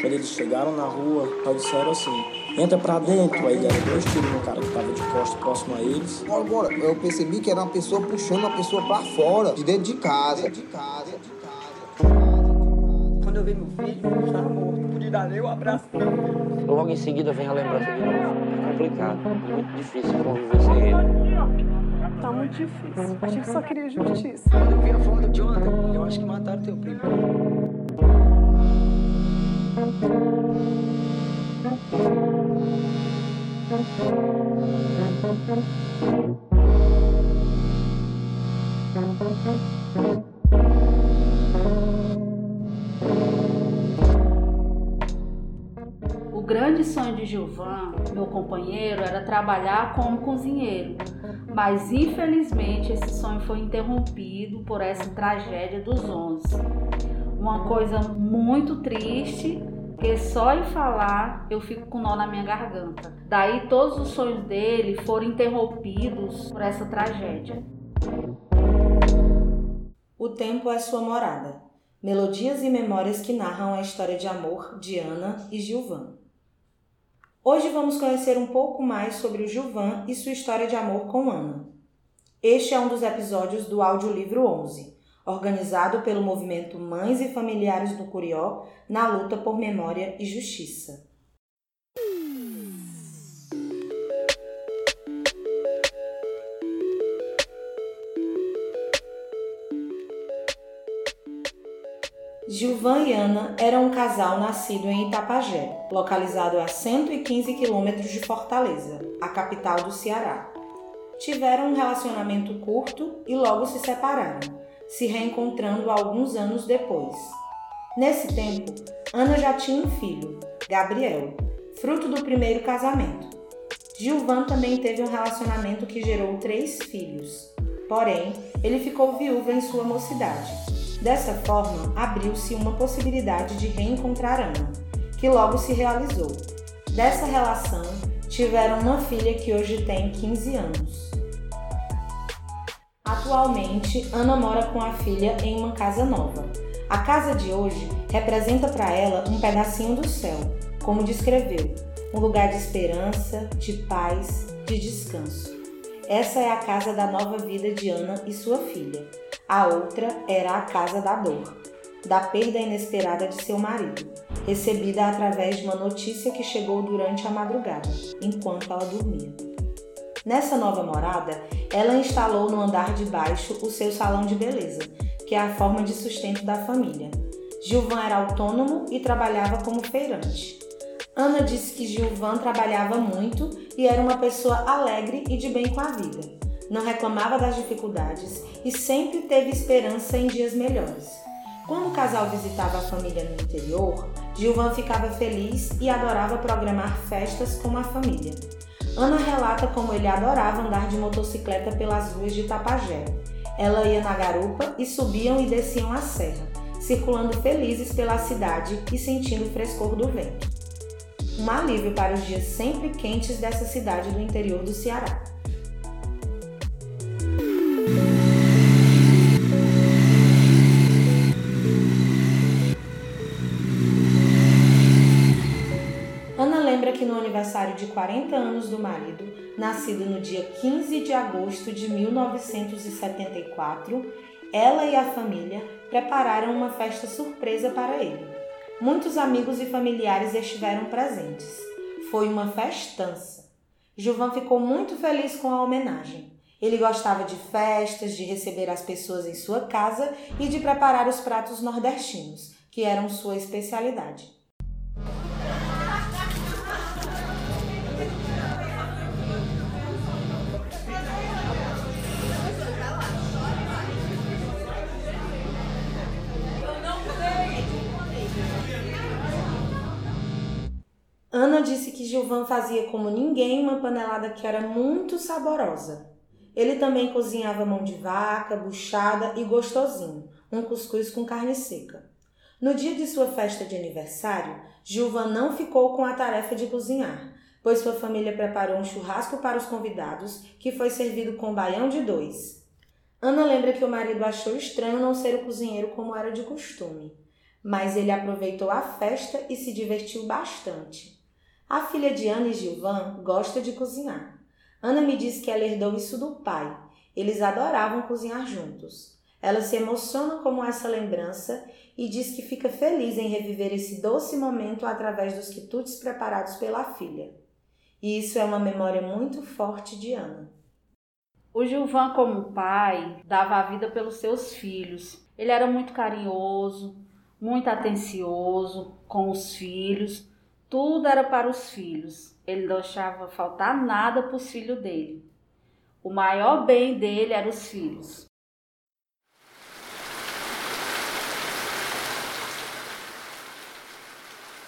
Quando eles chegaram na rua, só disseram assim, entra pra dentro. Aí deram dois tiros no cara que tava de costas próximo a eles. Bora, bora. Eu percebi que era uma pessoa puxando uma pessoa pra fora, de dentro de casa. De casa, de casa. Quando eu vi meu filho, ele estava morto. Não pude dar nem um abraço. Logo em seguida vem a lembrança de novo. É complicado, muito difícil conviver sem ele. Tá muito difícil. A gente só queria justiça. Quando eu vi a foto de ontem, eu acho que mataram teu primo. O grande sonho de Gilvan, meu companheiro, era trabalhar como cozinheiro, mas infelizmente esse sonho foi interrompido por essa tragédia dos 11. Uma coisa muito triste, que só em falar eu fico com nó na minha garganta. Daí todos os sonhos dele foram interrompidos por essa tragédia. O tempo é sua morada. Melodias e memórias que narram a história de amor de Ana e Gilvan. Hoje vamos conhecer um pouco mais sobre o Gilvan e sua história de amor com Ana. Este é um dos episódios do audiolivro 11, organizado pelo movimento Mães e Familiares do Curió na luta por memória e justiça. Gilvan e Ana eram um casal nascido em Itapajé, localizado a 115 quilômetros de Fortaleza, a capital do Ceará. Tiveram um relacionamento curto e logo se separaram, se reencontrando alguns anos depois. Nesse tempo, Ana já tinha um filho, Gabriel, fruto do primeiro casamento. Gilvan também teve um relacionamento que gerou três filhos, porém, ele ficou viúvo em sua mocidade. Dessa forma, abriu-se uma possibilidade de reencontrar Ana, que logo se realizou. Dessa relação, tiveram uma filha que hoje tem 15 anos. Atualmente, Ana mora com a filha em uma casa nova. A casa de hoje representa para ela um pedacinho do céu, como descreveu, um lugar de esperança, de paz, de descanso. Essa é a casa da nova vida de Ana e sua filha. A outra era a casa da dor, da perda inesperada de seu marido, recebida através de uma notícia que chegou durante a madrugada, enquanto ela dormia. Nessa nova morada, ela instalou no andar de baixo o seu salão de beleza, que é a forma de sustento da família. Gilvan era autônomo e trabalhava como feirante. Ana disse que Gilvan trabalhava muito e era uma pessoa alegre e de bem com a vida não reclamava das dificuldades e sempre teve esperança em dias melhores. Quando o casal visitava a família no interior, Gilvan ficava feliz e adorava programar festas com a família. Ana relata como ele adorava andar de motocicleta pelas ruas de Tapajé. Ela ia na garupa e subiam e desciam a serra, circulando felizes pela cidade e sentindo o frescor do vento. Um alívio para os dias sempre quentes dessa cidade do interior do Ceará. Aniversário de 40 anos do marido, nascido no dia 15 de agosto de 1974, ela e a família prepararam uma festa surpresa para ele. Muitos amigos e familiares estiveram presentes. Foi uma festança. Gilvan ficou muito feliz com a homenagem. Ele gostava de festas, de receber as pessoas em sua casa e de preparar os pratos nordestinos, que eram sua especialidade. Ana disse que Gilvan fazia como ninguém uma panelada que era muito saborosa. Ele também cozinhava mão de vaca, buchada e gostosinho, um cuscuz com carne seca. No dia de sua festa de aniversário, Gilvan não ficou com a tarefa de cozinhar, pois sua família preparou um churrasco para os convidados, que foi servido com baião de dois. Ana lembra que o marido achou estranho não ser o cozinheiro como era de costume. mas ele aproveitou a festa e se divertiu bastante. A filha de Ana e Gilvan gosta de cozinhar. Ana me disse que ela herdou isso do pai. Eles adoravam cozinhar juntos. Ela se emociona com essa lembrança e diz que fica feliz em reviver esse doce momento através dos quitutes preparados pela filha. E isso é uma memória muito forte de Ana. O Gilvan, como pai, dava a vida pelos seus filhos. Ele era muito carinhoso, muito atencioso com os filhos. Tudo era para os filhos. Ele não deixava faltar nada para os filhos dele. O maior bem dele eram os filhos.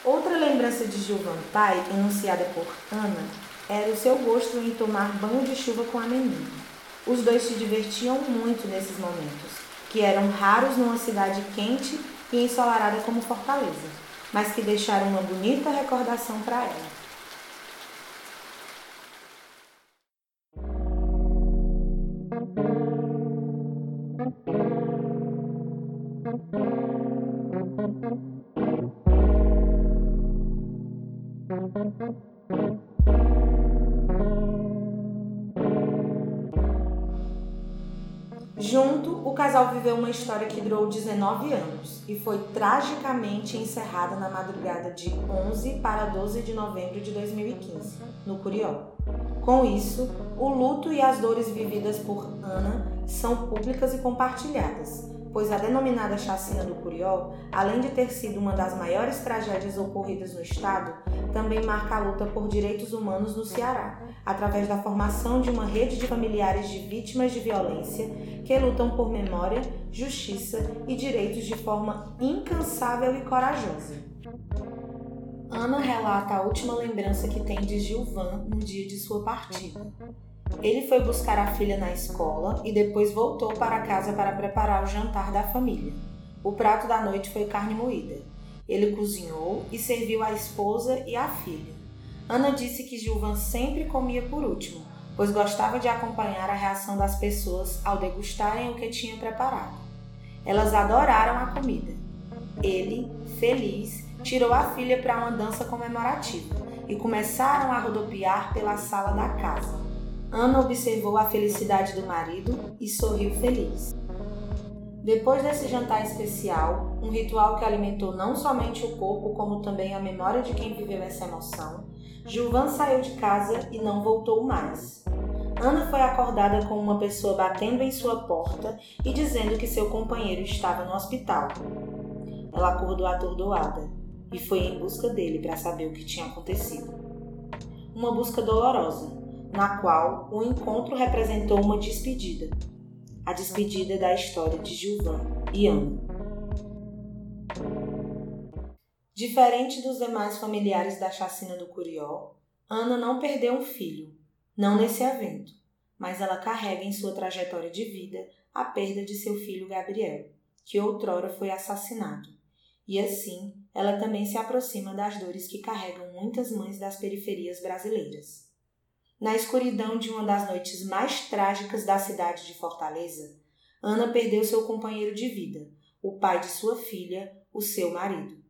Outra lembrança de Gilvan pai, enunciada por Ana, era o seu gosto em tomar banho de chuva com a menina. Os dois se divertiam muito nesses momentos, que eram raros numa cidade quente e ensolarada como Fortaleza, mas que deixaram uma bonita recordação para ela. Junto, o casal viveu uma história que durou 19 anos e foi tragicamente encerrada na madrugada de 11 para 12 de novembro de 2015, no Curió. Com isso, o luto e as dores vividas por Ana são públicas e compartilhadas, pois a denominada chacina do Curió, além de ter sido uma das maiores tragédias ocorridas no estado, também marca a luta por direitos humanos no Ceará, através da formação de uma rede de familiares de vítimas de violência que lutam por memória, justiça e direitos de forma incansável e corajosa. Ana relata a última lembrança que tem de Gilvan no dia de sua partida. Ele foi buscar a filha na escola e depois voltou para casa para preparar o jantar da família. O prato da noite foi carne moída. Ele cozinhou e serviu a esposa e a filha. Ana disse que Gilvan sempre comia por último, pois gostava de acompanhar a reação das pessoas ao degustarem o que tinha preparado. Elas adoraram a comida. Ele, feliz, tirou a filha para uma dança comemorativa e começaram a rodopiar pela sala da casa. Ana observou a felicidade do marido e sorriu feliz. Depois desse jantar especial, um ritual que alimentou não somente o corpo, como também a memória de quem viveu essa emoção, Gilvan saiu de casa e não voltou mais. Ana foi acordada com uma pessoa batendo em sua porta e dizendo que seu companheiro estava no hospital. Ela acordou atordoada e foi em busca dele para saber o que tinha acontecido. Uma busca dolorosa, na qual o encontro representou uma despedida. A despedida da história de Gilvan e Ana. Diferente dos demais familiares da chacina do Curió, Ana não perdeu um filho, não nesse evento, mas ela carrega em sua trajetória de vida a perda de seu filho Gabriel, que outrora foi assassinado. E assim, ela também se aproxima das dores que carregam muitas mães das periferias brasileiras. Na escuridão de uma das noites mais trágicas da cidade de Fortaleza, Ana perdeu seu companheiro de vida, o pai de sua filha, o seu marido.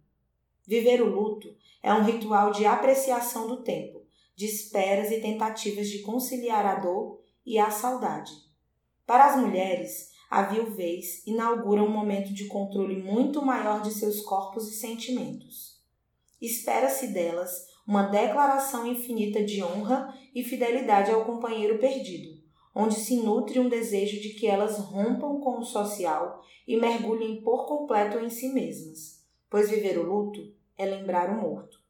Viver o luto é um ritual de apreciação do tempo, de esperas e tentativas de conciliar a dor e a saudade. Para as mulheres, a viuvez inaugura um momento de controle muito maior de seus corpos e sentimentos. Espera-se delas uma declaração infinita de honra e fidelidade ao companheiro perdido, onde se nutre um desejo de que elas rompam com o social e mergulhem por completo em si mesmas, pois viver o luto é lembrar o morto.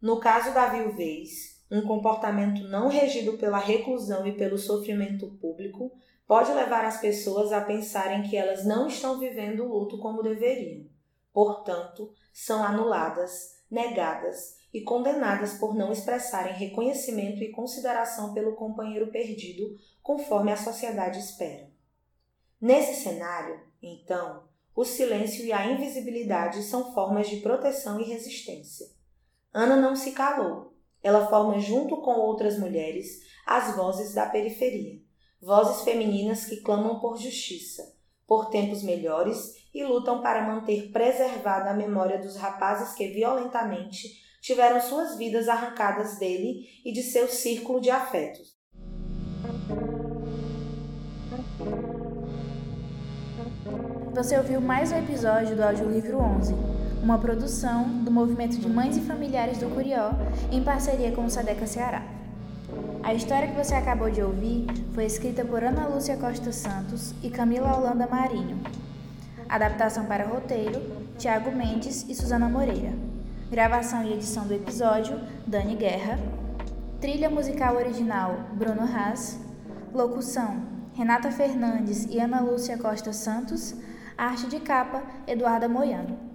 No caso da viuvez, um comportamento não regido pela reclusão e pelo sofrimento público pode levar as pessoas a pensarem que elas não estão vivendo o luto como deveriam. Portanto, são anuladas, negadas e condenadas por não expressarem reconhecimento e consideração pelo companheiro perdido, conforme a sociedade espera. Nesse cenário, então, o silêncio e a invisibilidade são formas de proteção e resistência. Ana não se calou. Ela forma, junto com outras mulheres, as vozes da periferia, vozes femininas que clamam por justiça, por tempos melhores e lutam para manter preservada a memória dos rapazes que violentamente tiveram suas vidas arrancadas dele e de seu círculo de afetos. Você ouviu mais um episódio do Audiolivro 11, uma produção do Movimento de Mães e Familiares do Curió, em parceria com o Sadeca Ceará. A história que você acabou de ouvir foi escrita por Ana Lúcia Costa Santos e Camila Holanda Marinho. Adaptação para roteiro, Tiago Mendes e Suzana Moreira. Gravação e edição do episódio, Dani Guerra. Trilha musical original, Bruno Haas. Locução, Renata Fernandes e Ana Lúcia Costa Santos. Arte de capa, Eduarda Moiano.